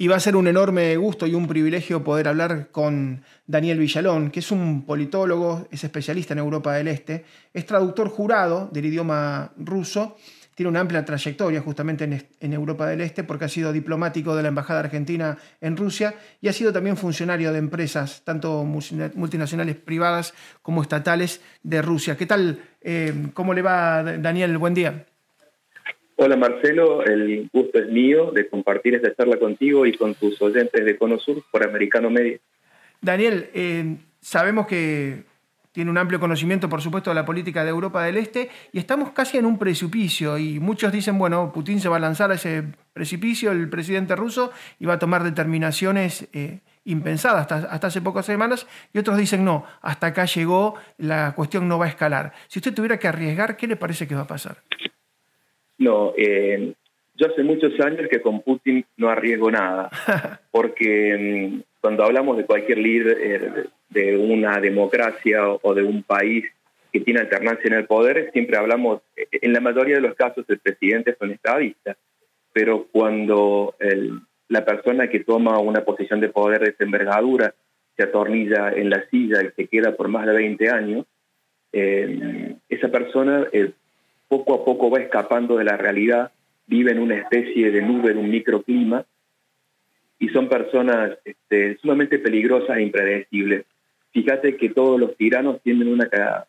Y va a ser un enorme gusto y un privilegio poder hablar con Daniel Villalón, que es un politólogo, es especialista en Europa del Este, es traductor jurado del idioma ruso, tiene una amplia trayectoria justamente en, Europa del Este porque ha sido diplomático de la Embajada Argentina en Rusia y ha sido también funcionario de empresas, tanto multinacionales privadas como estatales de Rusia. ¿Qué tal? Eh, ¿Cómo le va, Daniel? Buen día. Hola Marcelo, el gusto es mío de compartir esta charla contigo y con tus oyentes de Cono Sur por Americano Media. Daniel, eh, sabemos que tiene un amplio conocimiento, por supuesto, de la política de Europa del Este y estamos casi en un precipicio y muchos dicen, bueno, Putin se va a lanzar a ese precipicio, el presidente ruso, y va a tomar determinaciones eh, impensadas hasta, hasta hace pocas semanas y otros dicen, no, hasta acá llegó, la cuestión no va a escalar. Si usted tuviera que arriesgar, ¿qué le parece que va a pasar? No, eh, yo hace muchos años que con Putin no arriesgo nada, porque mm, cuando hablamos de cualquier líder eh, de una democracia o de un país que tiene alternancia en el poder, siempre hablamos, eh, en la mayoría de los casos el presidente es un estadista, pero cuando la persona que toma una posición de poder de esa envergadura se atornilla en la silla y se queda por más de 20 años, esa persona poco a poco va escapando de la realidad, vive en una especie de nube, de un microclima, y son personas este, sumamente peligrosas e impredecibles. Fíjate que todos los tiranos tienen una,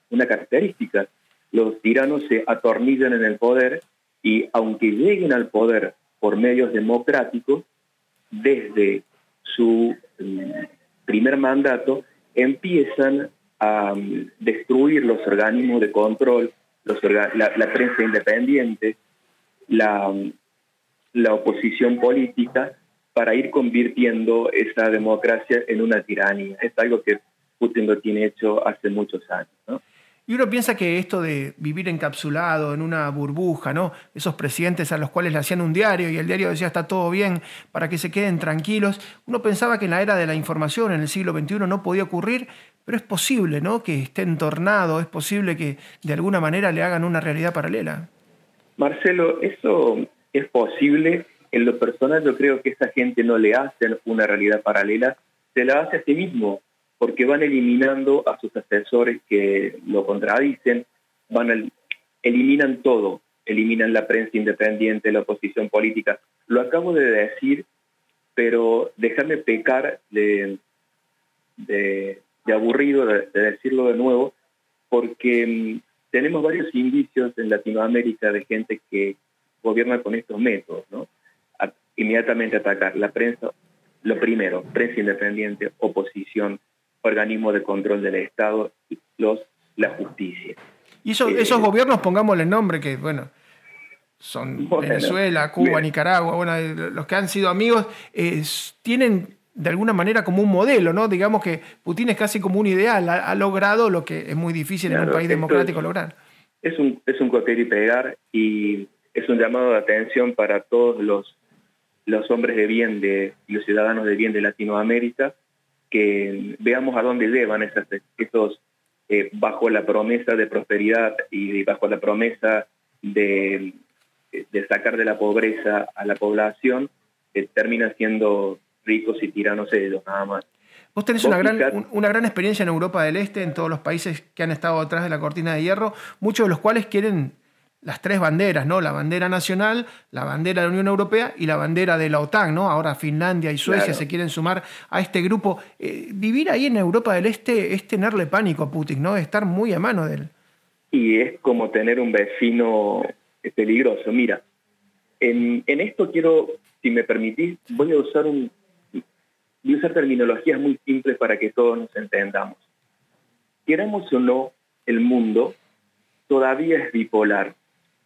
una característica. Los tiranos se atornillan en el poder y aunque lleguen al poder por medios democráticos, desde su mm, primer mandato empiezan a mm, destruir los organismos de control, la, prensa independiente, la, la oposición política, para ir convirtiendo esa democracia en una tiranía. Es algo que Putin lo tiene hecho hace muchos años. Y uno piensa que esto de vivir encapsulado en una burbuja, ¿no? Esos presidentes a los cuales le hacían un diario y el diario decía está todo bien para que se queden tranquilos. Uno pensaba que en la era de la información, en el siglo XXI, no podía ocurrir, pero es posible, ¿no? Que esté entornado, es posible que de alguna manera le hagan una realidad paralela. Marcelo, eso es posible. En lo personal yo creo que esa gente no le hace una realidad paralela, se la hace a sí mismo porque van eliminando a sus asesores que lo contradicen, van eliminan todo, eliminan la prensa independiente, la oposición política. Lo acabo de decir, pero déjame pecar de, de, aburrido de, decirlo de nuevo, porque mm, tenemos varios indicios en Latinoamérica de gente que gobierna con estos métodos, ¿no? inmediatamente atacar la prensa, lo primero, prensa independiente, oposición, organismo de control del Estado, los, la justicia. Y esos eh, gobiernos, pongámosle nombre, que bueno, son Venezuela, Cuba, Nicaragua, bueno, eh, los que han sido amigos, tienen de alguna manera como un modelo, ¿no? Digamos que Putin es casi como un ideal, ha, logrado lo que es muy difícil en un país democrático lograr. Es un, es un copiar y pegar y es un llamado de atención para todos los, los hombres de bien, de los ciudadanos de bien de Latinoamérica, que veamos a dónde llevan esas, esos, eh, bajo la promesa de prosperidad y bajo la promesa de, de sacar de la pobreza a la población, que termina siendo ricos y tiranos ellos, nada más. Vos tenés una gran, una gran experiencia en Europa del Este, en todos los países que han estado detrás de la cortina de hierro, muchos de los cuales quieren las tres banderas, ¿no? La bandera nacional, la bandera de la Unión Europea y la bandera de la OTAN, ¿no? Ahora Finlandia y Suecia se quieren sumar a este grupo. Eh, vivir ahí en Europa del Este es tenerle pánico a Putin, ¿no? Estar muy a mano de él. Y es como tener un vecino peligroso. Mira, en, esto quiero, si me permitís, voy a usar un voy a usar terminologías muy simples para que todos nos entendamos. Queramos o no, el mundo todavía es bipolar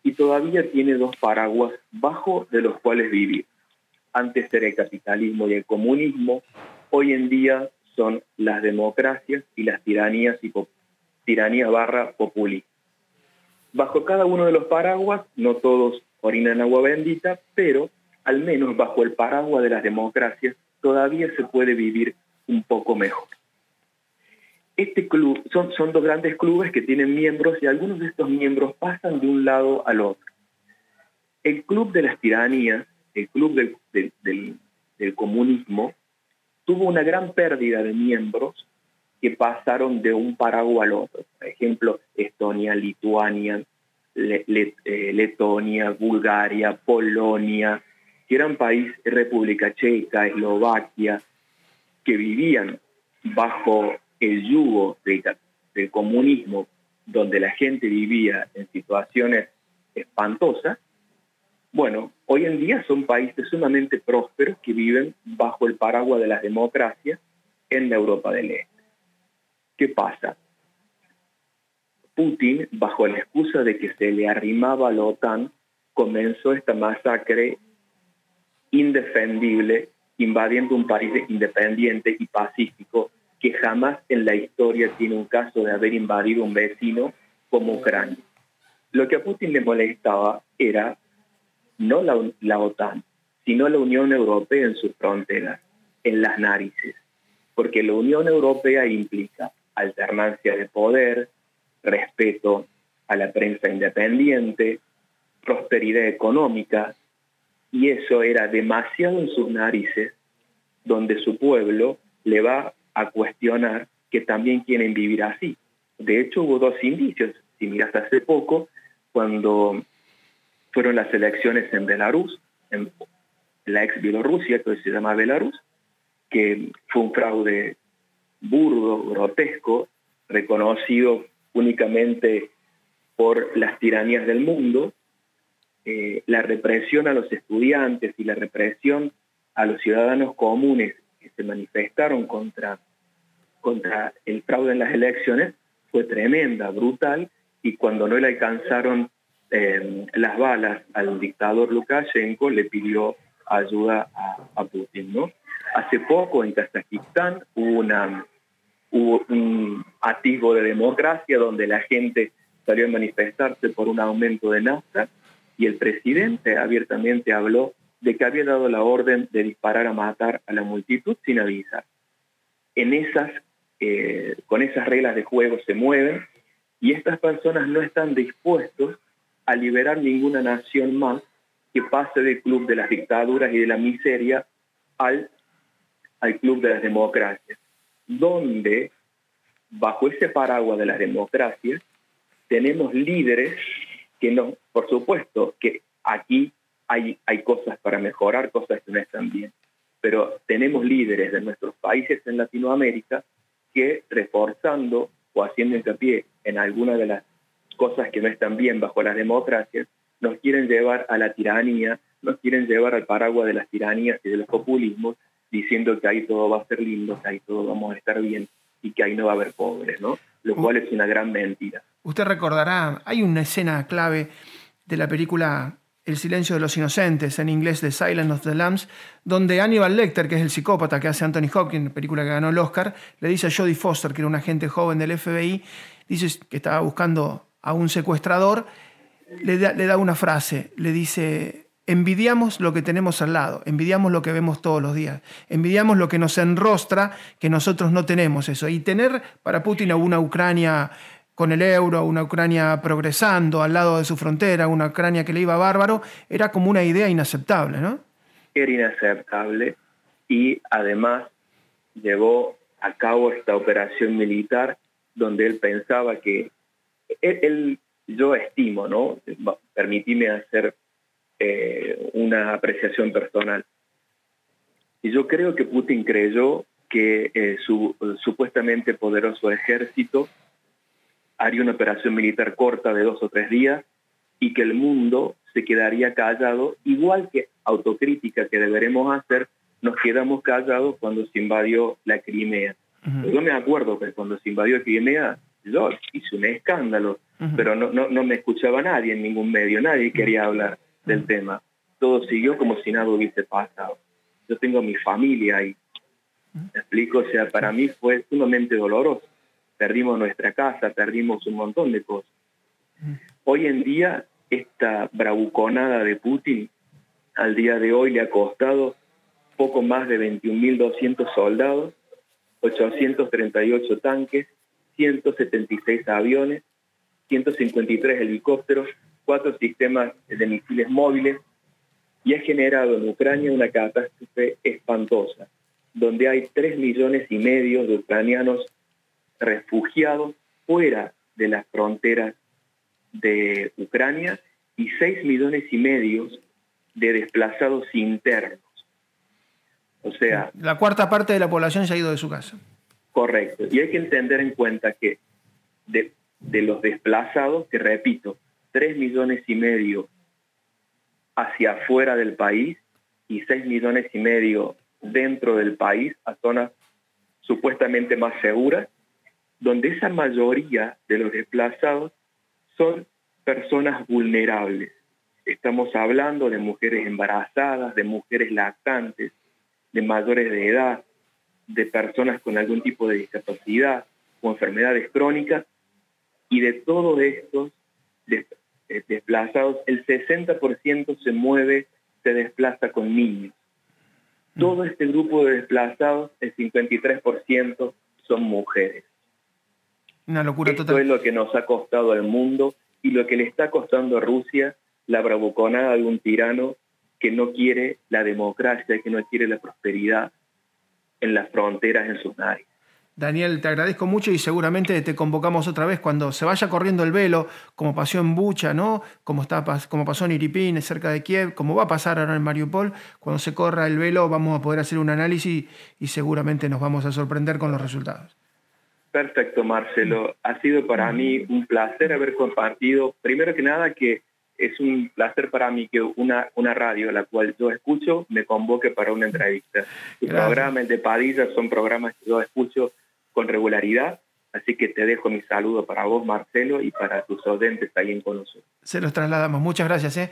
y todavía tiene dos paraguas bajo de los cuales vivir. Antes era el capitalismo y el comunismo, hoy en día son las democracias y las tiranías y tiranías barra populismo. Bajo cada uno de los paraguas, no todos orinan agua bendita, pero al menos bajo el paraguas de las democracias todavía se puede vivir un poco mejor. Este club, son, son dos grandes clubes que tienen miembros y algunos de estos miembros pasan de un lado al otro. El club de las tiranías, el club del, del comunismo, tuvo una gran pérdida de miembros que pasaron de un paraguas al otro. Por ejemplo, Estonia, Lituania, eh, Letonia, Bulgaria, Polonia, que eran países, República Checa, Eslovaquia, que vivían bajo el yugo del comunismo, donde la gente vivía en situaciones espantosas, bueno, hoy en día son países sumamente prósperos que viven bajo el paraguas de las democracias en la Europa del Este. ¿Qué pasa? Putin, bajo la excusa de que se le arrimaba a la OTAN, comenzó esta masacre indefendible, invadiendo un país independiente y pacífico que jamás en la historia tiene un caso de haber invadido un vecino como Ucrania. Lo que a Putin le molestaba era no la, OTAN, sino la Unión Europea en sus fronteras, en las narices, porque la Unión Europea implica alternancia de poder, respeto a la prensa independiente, prosperidad económica, y eso era demasiado en sus narices, donde su pueblo le va a cuestionar que también quieren vivir así. De hecho, hubo dos indicios. Si miras hace poco, cuando fueron las elecciones en Belarus, en la ex Bielorrusia, que se llama Belarus, que fue un fraude burdo, grotesco, reconocido únicamente por las tiranías del mundo, eh, la represión a los estudiantes y la represión a los ciudadanos comunes que se manifestaron contra, contra el fraude en las elecciones fue tremenda, brutal, y cuando no le alcanzaron eh, las balas al dictador Lukashenko, le pidió ayuda a, Putin. ¿no? Hace poco en Kazajistán hubo hubo un atisbo de democracia donde la gente salió a manifestarse por un aumento de nafta y el presidente abiertamente habló de que había dado la orden de disparar a matar a la multitud sin avisar. En esas, eh, con esas reglas de juego se mueven y estas personas no están dispuestos a liberar ninguna nación más que pase del club de las dictaduras y de la miseria al, al club de las democracias donde bajo ese paraguas de la democracia tenemos líderes que no, por supuesto que aquí hay, hay cosas para mejorar, cosas que no están bien, pero tenemos líderes de nuestros países en Latinoamérica que reforzando o haciendo hincapié en alguna de las cosas que no están bien bajo las democracias, nos quieren llevar a la tiranía, nos quieren llevar al paraguas de las tiranías y de los populismos diciendo que ahí todo va a ser lindo, que ahí todo vamos a estar bien y que ahí no va a haber pobres, ¿no? Lo cual es una gran mentira. Usted recordará, hay una escena clave de la película El silencio de los inocentes, en inglés The Silence of the Lambs, donde Aníbal Lecter, que es el psicópata que hace Anthony Hopkins, película que ganó el Oscar, le dice a Jodie Foster, que era un agente joven del FBI, dice que estaba buscando a un secuestrador, le le da una frase, le dice, Envidiamos lo que tenemos al lado, envidiamos lo que vemos todos los días, envidiamos lo que nos enrostra, que nosotros no tenemos eso. Y tener para Putin a una Ucrania con el euro, una Ucrania progresando al lado de su frontera, una Ucrania que le iba bárbaro, era como una idea inaceptable, ¿no? Era inaceptable y además llevó a cabo esta operación militar donde él pensaba que, él, yo estimo, ¿no? Permitíme hacer eh, una apreciación personal. Yo creo que Putin creyó que eh, su supuestamente poderoso ejército haría una operación militar corta de dos o tres días y que el mundo se quedaría callado, igual que autocrítica que deberemos hacer, nos quedamos callados cuando se invadió la Crimea. Yo me acuerdo que cuando se invadió Crimea, yo hice un escándalo, pero no, no, no me escuchaba nadie en ningún medio, nadie quería hablar del tema. Todo siguió como si nada hubiese pasado. Yo tengo mi familia ahí. ¿Me explico? O sea, para mí fue sumamente doloroso. Perdimos nuestra casa, perdimos un montón de cosas. Hoy en día, esta bravuconada de Putin al día de hoy le ha costado poco más de 21.200 soldados, 838 tanques, 176 aviones, 153 helicópteros, cuatro sistemas de misiles móviles, y ha generado en Ucrania una catástrofe espantosa, donde hay tres millones y medio de ucranianos refugiados fuera de las fronteras de Ucrania y seis millones y medio de desplazados internos. O sea... La cuarta parte de la población se ha ido de su casa. Correcto. Y hay que entender en cuenta que de, de los desplazados, que repito, tres millones y medio hacia afuera del país y seis millones y medio dentro del país a zonas supuestamente más seguras, donde esa mayoría de los desplazados son personas vulnerables. Estamos hablando de mujeres embarazadas, de mujeres lactantes, de mayores de edad, de personas con algún tipo de discapacidad o enfermedades crónicas, y de todos estos desplazados, el 60% se mueve, se desplaza con niños. Todo este grupo de desplazados, el 53% son mujeres. Una locura Esto es lo que nos ha costado al mundo y lo que le está costando a Rusia la bravuconada de un tirano que no quiere la democracia, que no quiere la prosperidad en las fronteras, en sus narices. Daniel, te agradezco mucho y seguramente te convocamos otra vez cuando se vaya corriendo el velo, como pasó en Bucha, ¿no? Como, está, como pasó en Iripín, cerca de Kiev, como va a pasar ahora en Mariupol. Cuando se corra el velo vamos a poder hacer un análisis y seguramente nos vamos a sorprender con los resultados. Perfecto, Marcelo. Ha sido para mí un placer haber compartido, primero que nada, que es un placer para mí que una, una radio, la cual yo escucho, me convoque para una entrevista. Los programas de Padilla son programas que yo escucho con regularidad. Así que te dejo mi saludo para vos, Marcelo, y para tus oyentes ahí en Conoso. Se los trasladamos. Muchas gracias. ¿eh?